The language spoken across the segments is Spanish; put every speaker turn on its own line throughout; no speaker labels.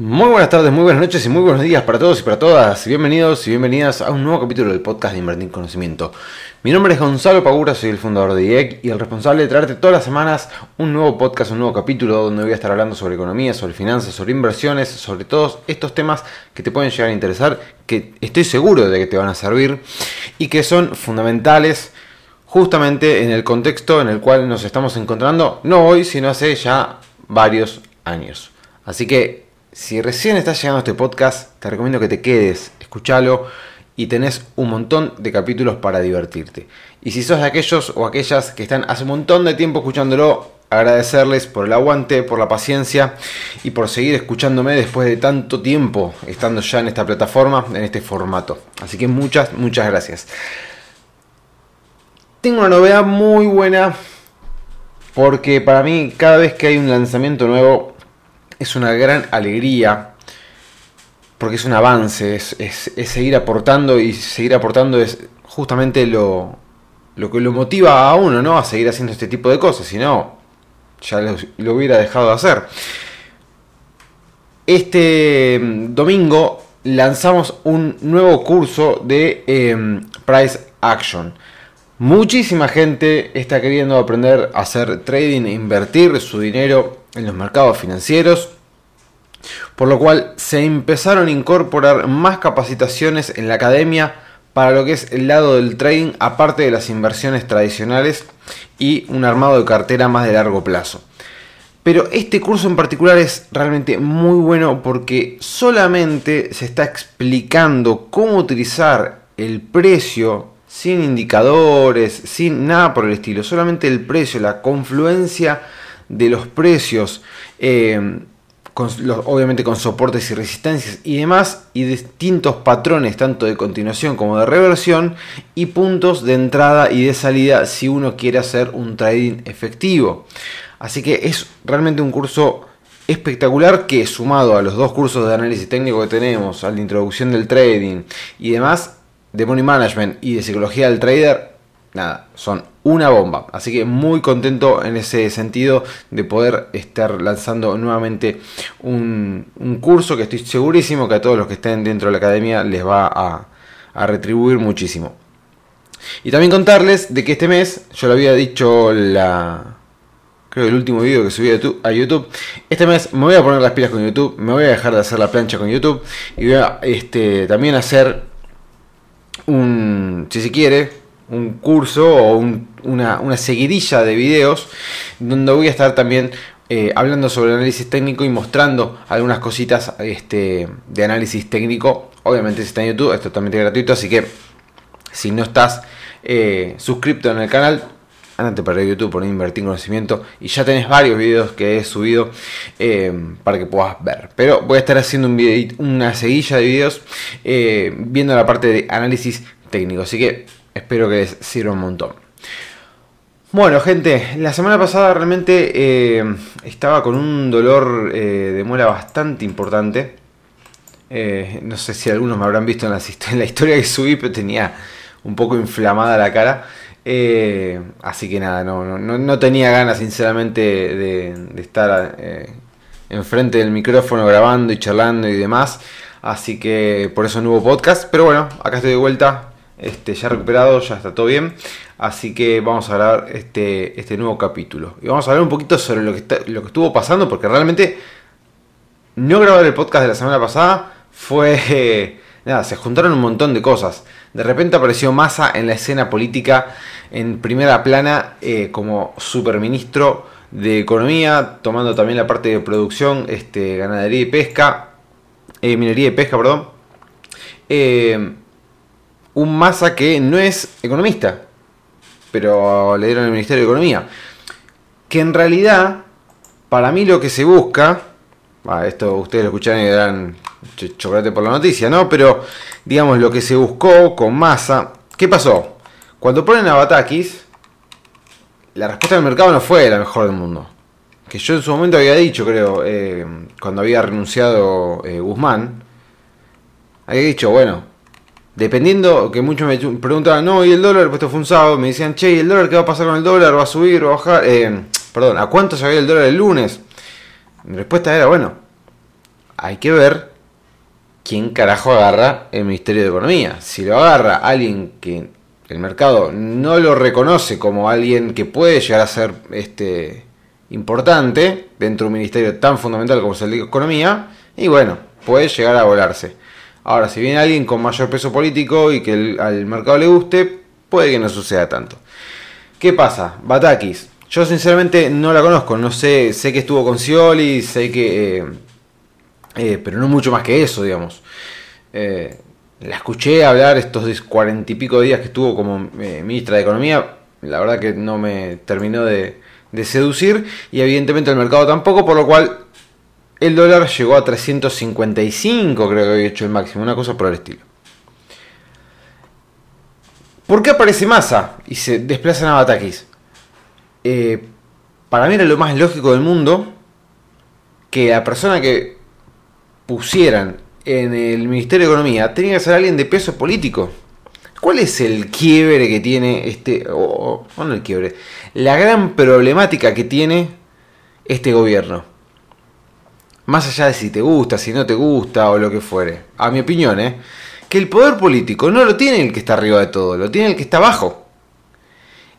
Muy buenas tardes, muy buenas noches y muy buenos días para todos y para todas. Bienvenidos y bienvenidas a un nuevo capítulo del podcast de Invertir Conocimiento. Mi nombre es Gonzalo Pagura, soy el fundador de IEC y el responsable de traerte todas las semanas un nuevo podcast, un nuevo capítulo donde voy a estar hablando sobre economía, sobre finanzas, sobre inversiones, sobre todos estos temas que te pueden llegar a interesar, que estoy seguro de que te van a servir y que son fundamentales justamente en el contexto en el cual nos estamos encontrando, no hoy, sino hace ya varios años. Así que si recién estás llegando a este podcast, te recomiendo que te quedes, escúchalo y tenés un montón de capítulos para divertirte. Y si sos de aquellos o aquellas que están hace un montón de tiempo escuchándolo, agradecerles por el aguante, por la paciencia y por seguir escuchándome después de tanto tiempo estando ya en esta plataforma, en este formato. Así que muchas, muchas gracias. Tengo una novedad muy buena porque para mí cada vez que hay un lanzamiento nuevo es una gran alegría, porque es un avance, es, seguir aportando y seguir aportando es justamente lo, lo que lo motiva a uno, ¿no? A seguir haciendo este tipo de cosas, si no, ya lo, hubiera dejado de hacer. Este mm, domingo lanzamos un nuevo curso de em, Price Action. Muchísima gente está queriendo aprender a hacer trading invertir su dinero en los mercados financieros. Por lo cual se empezaron a incorporar más capacitaciones en la academia para lo que es el lado del trading, aparte de las inversiones tradicionales y un armado de cartera más de largo plazo. Pero este curso en particular es realmente muy bueno porque solamente se está explicando cómo utilizar el precio sin indicadores, sin nada por el estilo, solamente el precio, la confluencia de los precios, eh, obviamente con soportes y resistencias y demás, y distintos patrones tanto de continuación como de reversión, y puntos de entrada y de salida si uno quiere hacer un trading efectivo. Así que es realmente un curso espectacular que sumado a los dos cursos de análisis técnico que tenemos, a la introducción del trading y demás, de Money Management y de Psicología del Trader, nada, son una bomba. Así que muy contento en ese sentido de poder estar lanzando nuevamente un, curso que estoy segurísimo que a todos los que estén dentro de la academia les va a, retribuir muchísimo. Y también contarles de que este mes, yo lo había dicho la, creo el último video que subí a YouTube, este mes me voy a poner las pilas con YouTube, me voy a dejar de hacer la plancha con YouTube y voy a este, también hacer un, si se quiere, un curso o una, seguidilla de videos donde voy a estar también eh, hablando sobre análisis técnico y mostrando algunas cositas este, de análisis técnico. Obviamente si está en YouTube es totalmente gratuito, así que si no estás eh, suscrito en el canal, andate para YouTube, por invertir conocimiento y ya tenés varios videos que he subido eh, para que puedas ver. Pero voy a estar haciendo un una seguilla de videos eh, viendo la parte de análisis técnico, así que espero que les sirva un montón. Bueno, gente, la semana pasada realmente eh, estaba con un dolor de muela bastante importante. no sé si algunos me habrán visto en la historia que subí, pero tenía un poco inflamada la cara. Eh, así que nada, no, tenía ganas sinceramente de, estar eh, enfrente del micrófono grabando y charlando y demás. Así que por eso no hubo podcast. Pero bueno, acá estoy de vuelta. Este, ya recuperado, ya está todo bien. Así que vamos a grabar este, este nuevo capítulo. Y vamos a hablar un poquito sobre lo que, lo que estuvo pasando. Porque realmente no grabar el podcast de la semana pasada fue... nada, se juntaron un montón de cosas. De repente apareció Massa en la escena política en primera plana eh, como superministro de Economía, tomando también la parte de producción, este, ganadería y pesca, eh, minería y pesca, perdón. Eh, un Massa que no es economista, pero le dieron el Ministerio de Economía. Que en realidad, para mí lo que se busca, esto ustedes lo escucharán y darán chocolate por la noticia, ¿no? Pero digamos lo que se buscó con Massa, ¿qué pasó? Cuando ponen a Batakis, la respuesta del mercado no fue la mejor del mundo. Que yo en su momento había dicho, creo, eh, cuando había renunciado eh, Guzmán, había dicho, bueno, dependiendo, que muchos me preguntaban, no, y el dólar, pues esto fue un sábado, me decían, che, ¿y el dólar qué va a pasar con el dólar? ¿Va a subir, va a bajar? Eh, perdón, ¿a cuánto se va a ir el dólar el lunes? Mi respuesta era, bueno, hay que ver quién carajo agarra el Ministerio de Economía. Si lo agarra alguien que el mercado no lo reconoce como alguien que puede llegar a ser este importante dentro de un ministerio tan fundamental como es el de Economía, y bueno, puede llegar a volarse. Ahora, si viene alguien con mayor peso político y que al mercado le guste, puede que no suceda tanto. ¿Qué pasa? Batakis. Yo sinceramente no la conozco, no sé, sé que estuvo con Scioli, sé que... Eh, eh, pero no mucho más que eso, digamos. Eh, la escuché hablar estos cuarenta y pico días que estuvo como ministra de Economía. La verdad que no me terminó de, seducir y evidentemente el mercado tampoco, por lo cual el dólar llegó a 355, creo que había hecho el máximo, una cosa por el estilo. ¿Por qué aparece masa y se desplazan a Batakis? para mí era lo más lógico del mundo que la persona que pusieran en el Ministerio de Economía, tenía que ser alguien de peso político. ¿Cuál es el quiebre que tiene este, o no el quiebre, la gran problemática que tiene este gobierno? Más allá de si te gusta, si no te gusta o lo que fuere. A mi opinión, ¿eh? Que el poder político no lo tiene el que está arriba de todo, lo tiene el que está abajo.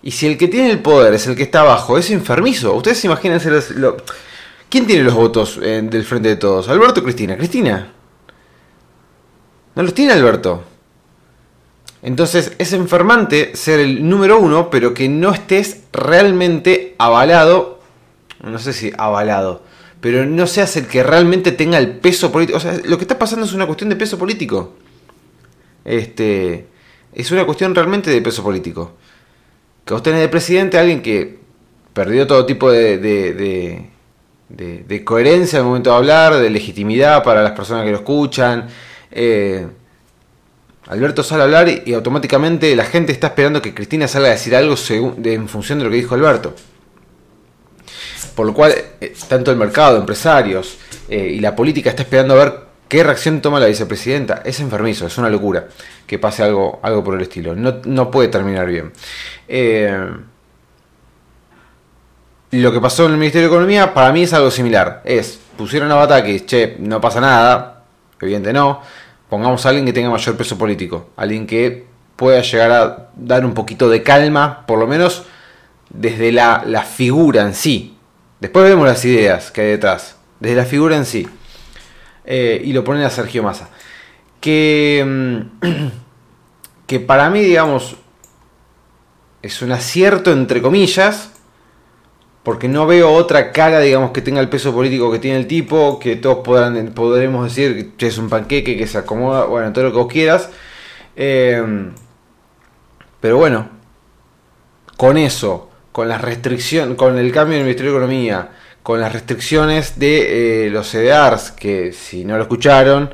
Y si el que tiene el poder es el que está abajo, es enfermizo. Ustedes imagínense lo, ¿Quién tiene los votos eh, del frente de todos? ¿Alberto o Cristina? ¿Cristina? No los tiene Alberto. Entonces es enfermante ser el número uno, pero que no estés realmente avalado. No sé si avalado. Pero no seas el que realmente tenga el peso político. O sea, lo que está pasando es una cuestión de peso político. Este. Es una cuestión realmente de peso político. Que vos tenés de presidente a alguien que perdió todo tipo de de, coherencia al momento de hablar, de legitimidad para las personas que lo escuchan. Eh, Alberto sale a hablar y, automáticamente la gente está esperando que Cristina salga a decir algo en función de lo que dijo Alberto. Por lo cual, eh, tanto el mercado, empresarios eh, y la política está esperando a ver qué reacción toma la vicepresidenta. Es enfermizo, es una locura que pase algo, algo por el estilo. No, no puede terminar bien. Lo que pasó en el Ministerio de Economía para mí es algo similar. Es, pusieron a Batakis, che, no pasa nada, evidente no. Pongamos a alguien que tenga mayor peso político. Alguien que pueda llegar a dar un poquito de calma, por lo menos desde la, figura en sí. Después vemos las ideas que hay detrás. Desde la figura en sí. Eh, y lo ponen a Sergio Massa. Que, mm, que para mí, digamos, es un acierto entre comillas porque no veo otra cara, digamos, que tenga el peso político que tiene el tipo, que todos podremos decir que es un panqueque, que se acomoda, bueno, todo lo que vos quieras. Eh, pero bueno, con eso, con las restricciones, con el cambio del Ministerio de Economía, con las restricciones de eh, los CDRs, que si no lo escucharon,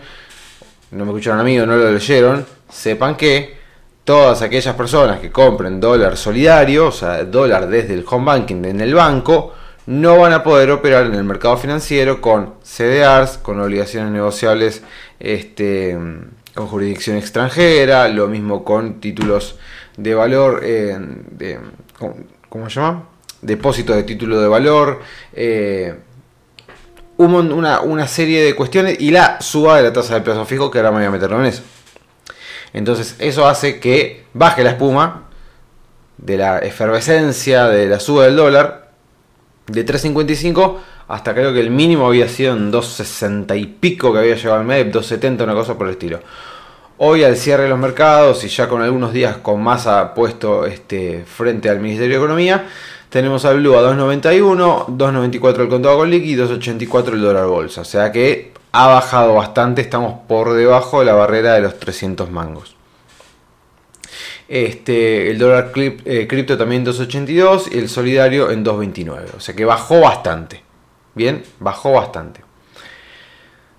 no me escucharon a mí o no lo leyeron, sepan que todas aquellas personas que compren dólar solidario, o sea, dólar desde el home banking en el banco, no van a poder operar en el mercado financiero con CDRs, con obligaciones negociables este, con jurisdicción extranjera, lo mismo con títulos de valor, eh, de, ¿cómo se llama? Depósitos de título de valor, eh, una, serie de cuestiones y la suba de la tasa de plazo fijo, que ahora me voy a meterlo en eso. Entonces eso hace que baje la espuma de la efervescencia de la suba del dólar de 3.55 hasta creo que el mínimo había sido en 2.60 y pico que había llegado al MEP, 2.70, una cosa por el estilo. Hoy al cierre de los mercados y ya con algunos días con masa puesto este, frente al Ministerio de Economía, tenemos al Blue a 2.91, 2.94 el contado con liqui y 2.84 el dólar bolsa. O sea que ha bajado bastante, estamos por debajo de la barrera de los 300 mangos. Este, el dólar eh, cripto también en 2.82 y el solidario en 2.29. O sea que bajó bastante. Bien, bajó bastante.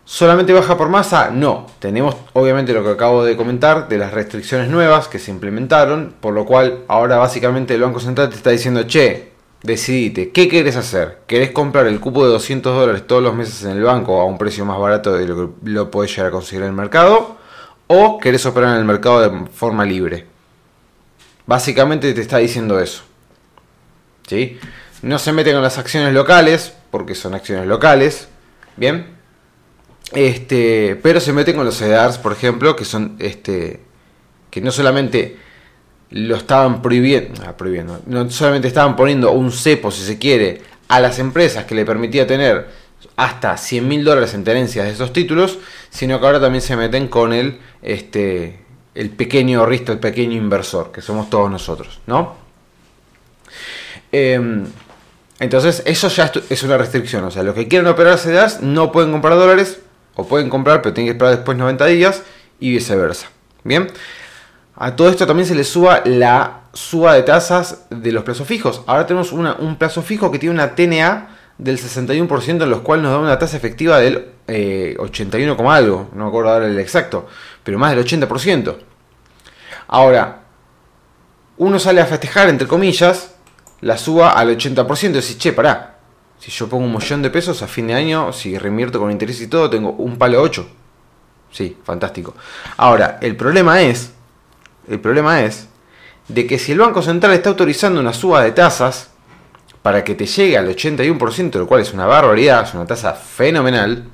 ¿Solamente baja por masa? No. Tenemos obviamente lo que acabo de comentar de las restricciones nuevas que se implementaron, por lo cual ahora básicamente el Banco Central te está diciendo, che, decidite, ¿qué querés hacer? ¿Querés comprar el cupo de 200 dólares todos los meses en el banco a un precio más barato de lo que lo podés llegar a conseguir en el mercado? o querés operar en el mercado de forma libre. Básicamente te está diciendo eso. ¿Sí? No se mete con las acciones locales, porque son acciones locales. Bien. Este, pero se mete con los CDRs, por ejemplo, que son este que no solamente lo estaban prohibiendo, ah, prohibiendo, no solamente estaban poniendo un cepo, si se quiere, a las empresas que le permitía tener hasta 100 mil dólares en tenencias de esos títulos, sino que ahora también se meten con el, este, el pequeño ahorrista, el pequeño inversor, que somos todos nosotros, ¿no? Em, entonces, eso ya es una restricción. O sea, los que quieren operar CDRs no pueden comprar dólares, o pueden comprar, pero tienen que esperar después 90 días, y viceversa. Bien, a todo esto también se le suba la suba de tasas de los plazos fijos. Ahora tenemos un plazo fijo que tiene una TNA del 61%, en los cuales nos da una tasa efectiva del 81, eh, algo, no me acuerdo ahora el exacto, pero más del 80%. Ahora, uno sale a festejar, entre comillas, la suba al 80%, y dice, che, pará, si yo pongo un millón de pesos a fin de año, si reinvierto con interés y todo, tengo un palo 8. Sí, fantástico. Ahora, el problema es, el problema es, de que si el Banco Central está autorizando una suba de tasas, para que te llegue al 81%, lo cual es una barbaridad, es una tasa fenomenal,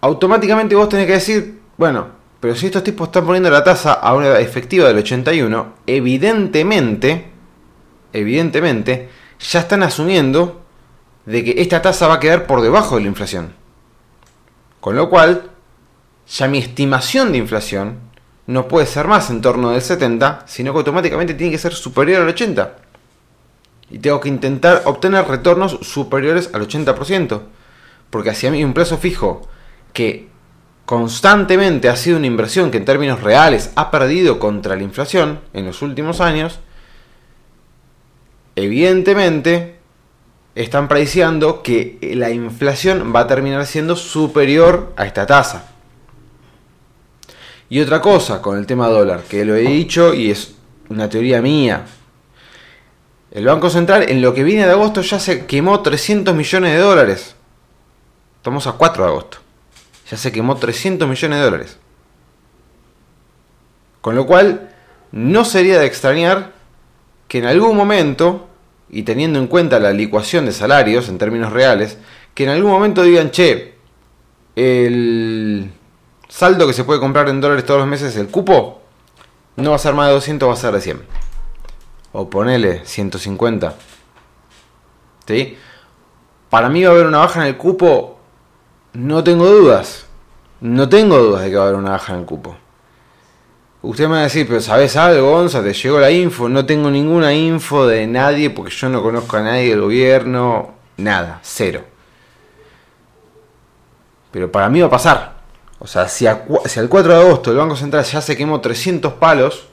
automáticamente vos tenés que decir, bueno, pero si estos tipos están poniendo la tasa a una efectiva del 81, evidentemente, evidentemente, ya están asumiendo de que esta tasa va a quedar por debajo de la inflación. Con lo cual, ya mi estimación de inflación no puede ser más en torno del 70, sino que automáticamente tiene que ser superior al 80 y tengo que intentar obtener retornos superiores al 80%. Porque hacia mí un plazo fijo que constantemente ha sido una inversión que en términos reales ha perdido contra la inflación en los últimos años, evidentemente están prediciendo que la inflación va a terminar siendo superior a esta tasa. Y otra cosa con el tema dólar, que lo he dicho y es una teoría mía, el Banco Central en lo que viene de agosto ya se quemó 300 millones de dólares. Estamos a 4 de agosto. Ya se quemó 300 millones de dólares. Con lo cual, no sería de extrañar que en algún momento, y teniendo en cuenta la licuación de salarios en términos reales, que en algún momento digan, che, el saldo que se puede comprar en dólares todos los meses, el cupo, no va a ser más de 200, va a ser de 100 o ponele 150. ¿Sí? Para mí va a haber una baja en el cupo, no tengo dudas. No tengo dudas de que va a haber una baja en el cupo. Usted me va a decir, pero ¿sabes algo, Gonza? ¿Te llegó la info? No tengo ninguna info de nadie porque yo no conozco a nadie del gobierno. Nada, cero. Pero para mí va a pasar. O sea, si, si al 4 de agosto el Banco Central ya se quemó 300 palos,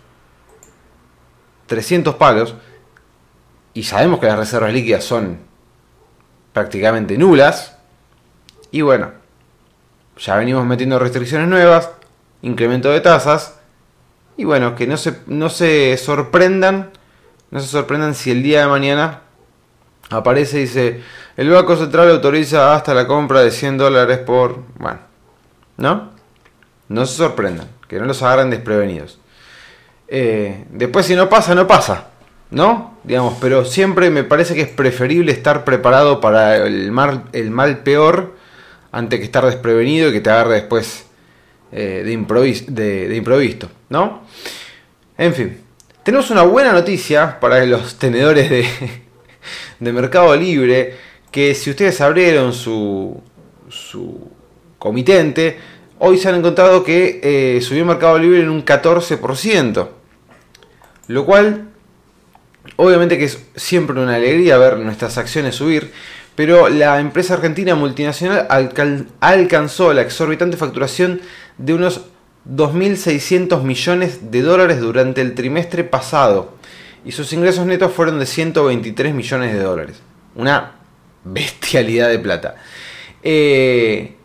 300 palos, y sabemos que las reservas líquidas son prácticamente nulas, y bueno, ya venimos metiendo restricciones nuevas, incremento de tasas, y bueno, que no se, no se sorprendan, no se sorprendan si el día de mañana aparece y dice, el Banco Central autoriza hasta la compra de 100 dólares por... Bueno, ¿no? No se sorprendan, que no los agarren desprevenidos. Eh, después si no pasa, no pasa, ¿no? Digamos, pero siempre me parece que es preferible estar preparado para el mal, el mal peor antes que estar desprevenido y que te agarre después eh, de, improviso, de, improviso, ¿no? En fin, tenemos una buena noticia para los tenedores de, de Mercado Libre, que si ustedes abrieron su, su comitente, hoy se han encontrado que eh, subió Mercado Libre en un 14%. Lo cual, obviamente que es siempre una alegría ver nuestras acciones subir, pero la empresa argentina multinacional alcanzó la exorbitante facturación de unos 2.600 millones de dólares durante el trimestre pasado y sus ingresos netos fueron de 123 millones de dólares. Una bestialidad de plata. Eh,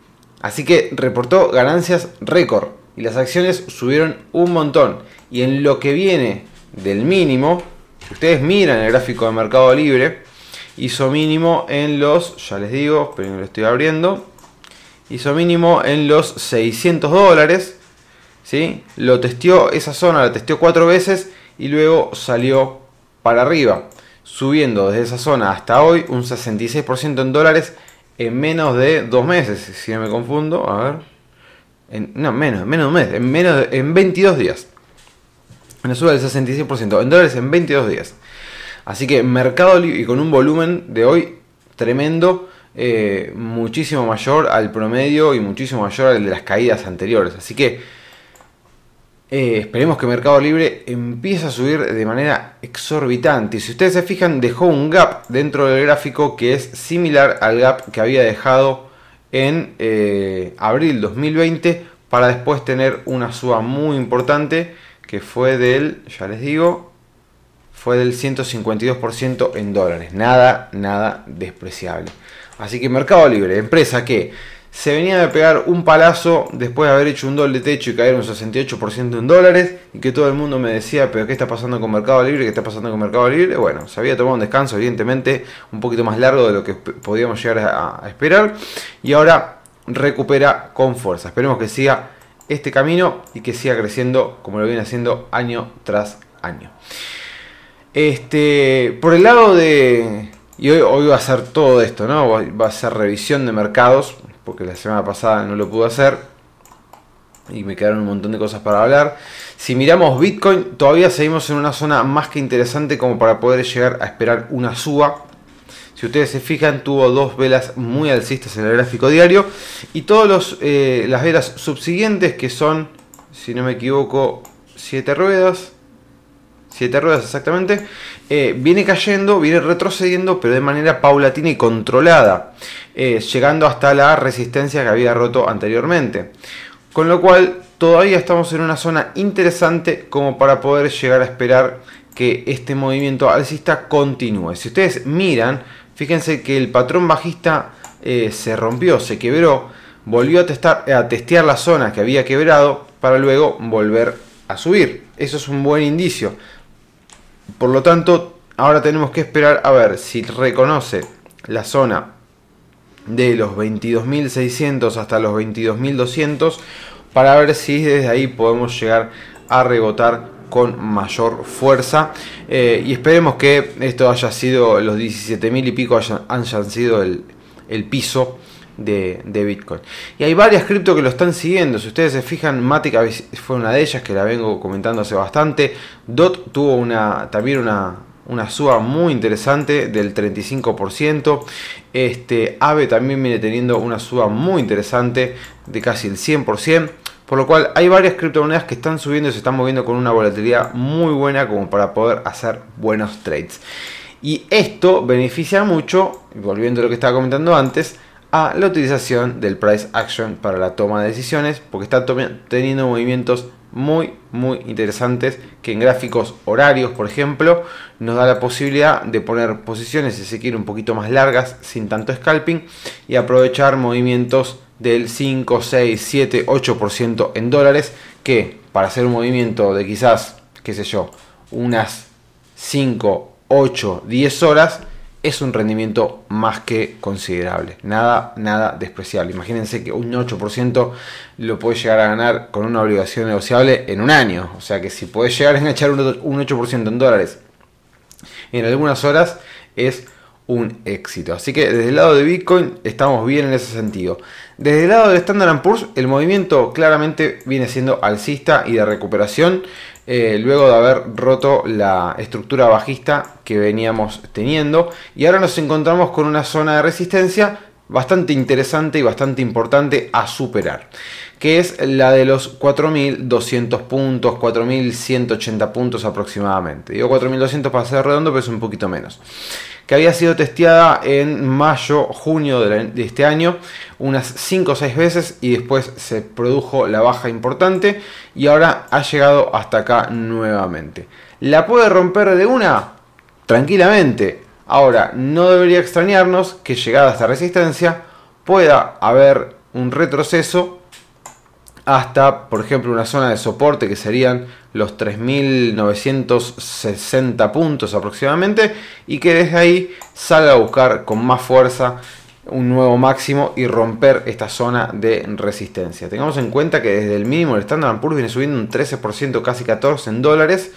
así que reportó ganancias récord y las acciones subieron un montón. Y en lo que viene del mínimo, ustedes miran el gráfico de Mercado Libre, hizo mínimo en los, ya les digo, pero lo estoy abriendo, hizo mínimo en los 600 dólares. ¿sí? Lo testeó, esa zona la testeó cuatro veces y luego salió para arriba, subiendo desde esa zona hasta hoy un 66% en dólares en menos de dos meses, si no me confundo, a ver, en, no, menos, menos de un mes, en, menos en 22 días. Una suba del 66% en dólares en 22 días. Así que Mercado y con un volumen de hoy tremendo, eh, muchísimo mayor al promedio y muchísimo mayor al de las caídas anteriores. Así que eh, esperemos que Mercado Libre empiece a subir de manera exorbitante. Y si ustedes se fijan, dejó un gap dentro del gráfico que es similar al gap que había dejado en eh, abril 2020 para después tener una suba muy importante que fue del, ya les digo, fue del 152% en dólares. Nada, nada despreciable. Así que Mercado Libre, empresa que se venía de pegar un palazo después de haber hecho un doble techo y caer un 68% en dólares y que todo el mundo me decía, pero ¿qué está pasando con Mercado Libre? ¿Qué está pasando con Mercado Libre? Bueno, se había tomado un descanso, evidentemente, un poquito más largo de lo que podíamos llegar a, a esperar y ahora recupera con fuerza. Esperemos que siga este camino y que siga creciendo como lo viene haciendo año tras año. Este, por el lado de. Y hoy, va a ser todo esto, ¿no? Va a ser revisión de mercados, porque la semana pasada no lo pude hacer. Y me quedaron un montón de cosas para hablar. Si miramos Bitcoin, todavía seguimos en una zona más que interesante como para poder llegar a esperar una suba. Si ustedes se fijan, tuvo dos velas muy alcistas en el gráfico diario. Y todas eh, las velas subsiguientes, que son, si no me equivoco, 7 ruedas, 7 ruedas exactamente, eh, viene cayendo, viene retrocediendo, pero de manera paulatina y controlada, eh, llegando hasta la resistencia que había roto anteriormente. Con lo cual, todavía estamos en una zona interesante como para poder llegar a esperar que este movimiento alcista continúe. Si ustedes miran, fíjense que el patrón bajista eh, se rompió, se quebró, volvió a, testar, a testear la zona que había quebrado para luego volver a subir. Eso es un buen indicio. Por lo tanto, ahora tenemos que esperar a ver si reconoce la zona de los 22.600 hasta los 22.200 para ver si desde ahí podemos llegar a rebotar con mayor fuerza. Eh, y esperemos que esto haya sido los 17.000 y pico hayan, sido el, piso de, Bitcoin. Y hay varias cripto que lo están siguiendo. Si ustedes se fijan, Matic fue una de ellas que la vengo comentando hace bastante. DOT tuvo una, también una, una suba muy interesante del 35%. Este, AVE también viene teniendo una suba muy interesante de casi el 100%. Por lo cual hay varias criptomonedas que están subiendo y se están moviendo con una volatilidad muy buena como para poder hacer buenos trades. Y esto beneficia mucho, volviendo a lo que estaba comentando antes, a la utilización del price action para la toma de decisiones, porque está teniendo movimientos muy muy interesantes que en gráficos horarios, por ejemplo, nos da la posibilidad de poner posiciones, si se quiere, un poquito más largas, sin tanto scalping, y aprovechar movimientos del 5, 6, 7, 8% en dólares, que para hacer un movimiento de quizás, qué sé yo, unas 5, 8, 10 horas, es un rendimiento más que considerable. Nada, nada despreciable. Imagínense que un 8% lo puede llegar a ganar con una obligación negociable en un año. O sea que si puede llegar a enganchar un 8% en dólares en algunas horas es un éxito. Así que desde el lado de Bitcoin estamos bien en ese sentido. Desde el lado de Standard Poor's el movimiento claramente viene siendo alcista y de recuperación. Eh, luego de haber roto la estructura bajista que veníamos teniendo. Y ahora nos encontramos con una zona de resistencia bastante interesante y bastante importante a superar, que es la de los 4.200 puntos, 4.180 puntos aproximadamente. Digo 4.200 para ser redondo, pero es un poquito menos que había sido testeada en mayo, junio de, este año, unas 5 o 6 veces y después se produjo la baja importante y ahora ha llegado hasta acá nuevamente. ¿La puede romper de una? Tranquilamente. Ahora, no debería extrañarnos que llegada esta resistencia pueda haber un retroceso hasta, por ejemplo, una zona de soporte que serían los 3.960 puntos aproximadamente y que desde ahí salga a buscar con más fuerza un nuevo máximo y romper esta zona de resistencia. Tengamos en cuenta que desde el mínimo el Standard Poor's viene subiendo un 13%, casi 14% en dólares,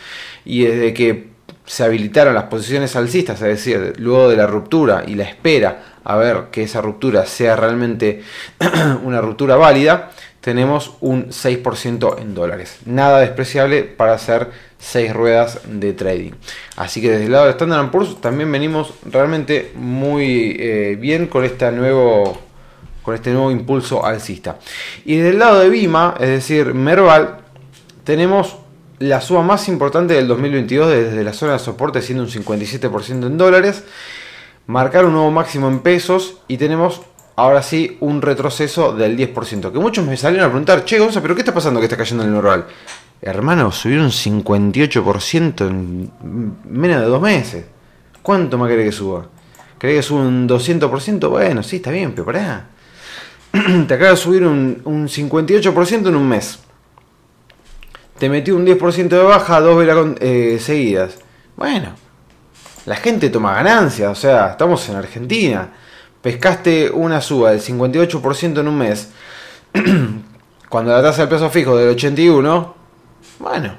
y desde que se habilitaron las posiciones alcistas, es decir, luego de la ruptura y la espera a ver que esa ruptura sea realmente una ruptura válida, tenemos un 6% en dólares. Nada despreciable para hacer 6 ruedas de trading. Así que desde el lado de Standard Poor's también venimos realmente muy eh, bien con, esta nuevo, con este nuevo impulso alcista. Y desde el lado de Bima, es decir, Merval, tenemos la suba más importante del 2022 desde la zona de soporte siendo un 57% en dólares. Marcar un nuevo máximo en pesos y tenemos ahora sí un retroceso del 10%. Que muchos me salieron a preguntar, che, Gonza, ¿pero qué está pasando que está cayendo en el normal? Hermano, subieron 58% en menos de dos meses. ¿Cuánto más cree que suba? ¿Cree que suba un 200%? Bueno, sí, está bien, pero pará. Te acaba de subir un, un 58% en un mes. Te metió un 10% de baja, dos velas eh, seguidas. Bueno, la gente toma ganancias, o sea, estamos en Argentina pescaste una suba del 58% en un mes, cuando la tasa del peso fijo del 81, bueno,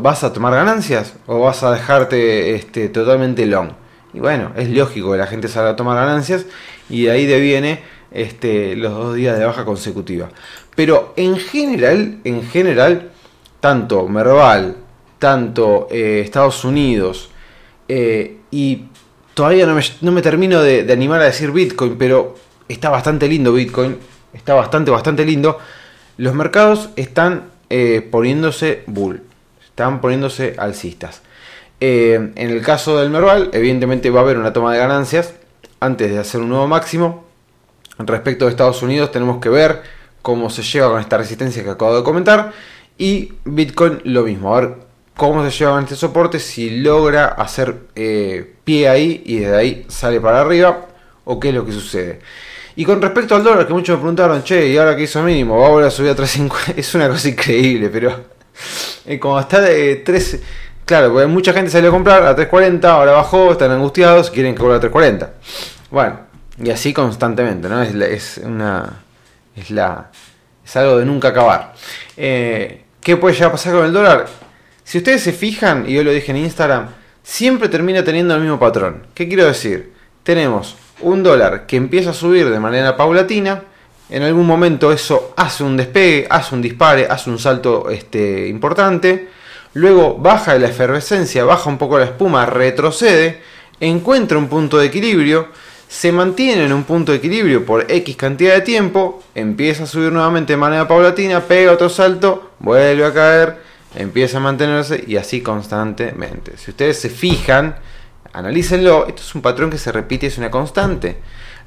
¿vas a tomar ganancias o vas a dejarte este, totalmente long? Y bueno, es lógico que la gente salga a tomar ganancias y de ahí deviene este, los dos días de baja consecutiva. Pero en general, en general, tanto Merval, tanto eh, Estados Unidos eh, y todavía no me, termino de, animar a decir Bitcoin, pero está bastante lindo Bitcoin. Está bastante, bastante lindo. Los mercados están eh, poniéndose bull. Están poniéndose alcistas. Eh, en el caso del Merval, evidentemente va a haber una toma de ganancias antes de hacer un nuevo máximo. Respecto de Estados Unidos, tenemos que ver cómo se lleva con esta resistencia que acabo de comentar. Y Bitcoin lo mismo. A ver cómo se lleva este soporte, si logra hacer eh, pie ahí y desde ahí sale para arriba, o qué es lo que sucede. Y con respecto al dólar, que muchos me preguntaron, che, ¿y ahora que hizo mínimo? ¿Va a volver a subir a 3.50? Es una cosa increíble, pero eh, como está de 3... Claro, porque mucha gente salió a comprar a 3.40, ahora bajó, están angustiados, quieren que vuelva a 3.40. Bueno, y así constantemente, ¿no? Es, es una... Es la... Es algo de nunca acabar. Eh, ¿Qué puede llegar a pasar con el dólar? Si ustedes se fijan, y yo lo dije en Instagram, siempre termina teniendo el mismo patrón. ¿Qué quiero decir? Tenemos un dólar que empieza a subir de manera paulatina, en algún momento eso hace un despegue, hace un dispare, hace un salto este, importante, luego baja la efervescencia, baja un poco la espuma, retrocede, encuentra un punto de equilibrio, se mantiene en un punto de equilibrio por X cantidad de tiempo, empieza a subir nuevamente de manera paulatina, pega otro salto, vuelve a caer, empieza a mantenerse y así constantemente. Si ustedes se fijan, analícenlo, esto es un patrón que se repite, es una constante.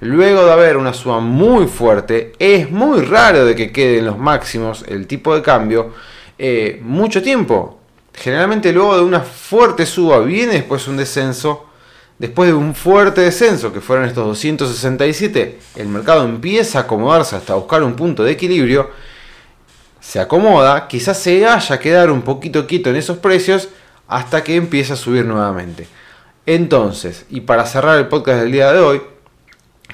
Luego de haber una suba muy fuerte, es muy raro de que queden los máximos el tipo de cambio eh, mucho tiempo. Generalmente luego de una fuerte suba viene después un descenso. Después de un fuerte descenso, que fueron estos 267, el mercado empieza a acomodarse hasta buscar un punto de equilibrio se acomoda, quizás se haya quedar un poquito quieto en esos precios hasta que empiece a subir nuevamente. Entonces, y para cerrar el podcast del día de hoy,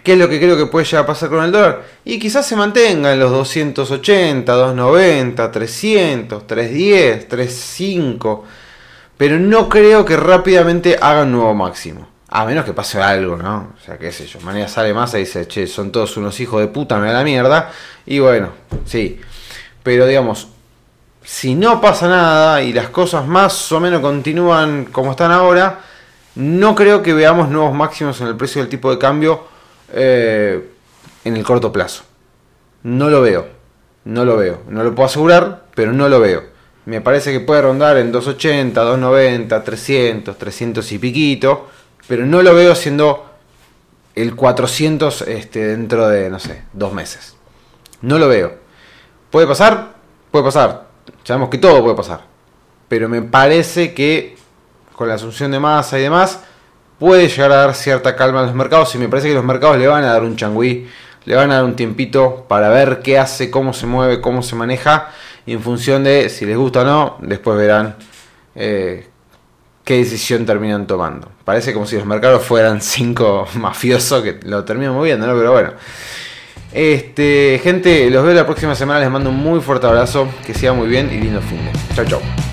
¿qué es lo que creo que puede llegar a pasar con el dólar? Y quizás se mantenga en los 280, 290, 300, 310, 35, pero no creo que rápidamente haga un nuevo máximo. A menos que pase algo, ¿no? O sea, qué sé yo. Mañana sale más y dice, che, son todos unos hijos de puta, me da la mierda. Y bueno, sí. Pero digamos, si no pasa nada y las cosas más o menos continúan como están ahora, no creo que veamos nuevos máximos en el precio del tipo de cambio eh, en el corto plazo. No lo veo. No lo veo. No lo puedo asegurar, pero no lo veo. Me parece que puede rondar en 280, 290, 300, 300 y piquito. Pero no lo veo siendo el 400 este, dentro de, no sé, dos meses. No lo veo. ¿Puede pasar? Puede pasar. Sabemos que todo puede pasar. Pero me parece que con la asunción de masa y demás, puede llegar a dar cierta calma a los mercados. Y me parece que los mercados le van a dar un changüí, le van a dar un tiempito para ver qué hace, cómo se mueve, cómo se maneja. Y en función de si les gusta o no, después verán eh, qué decisión terminan tomando. Parece como si los mercados fueran cinco mafiosos que lo terminan moviendo, ¿no? Pero bueno. Este, gente, los veo la próxima semana. Les mando un muy fuerte abrazo. Que sea muy bien y lindo fin de. Chau, chau.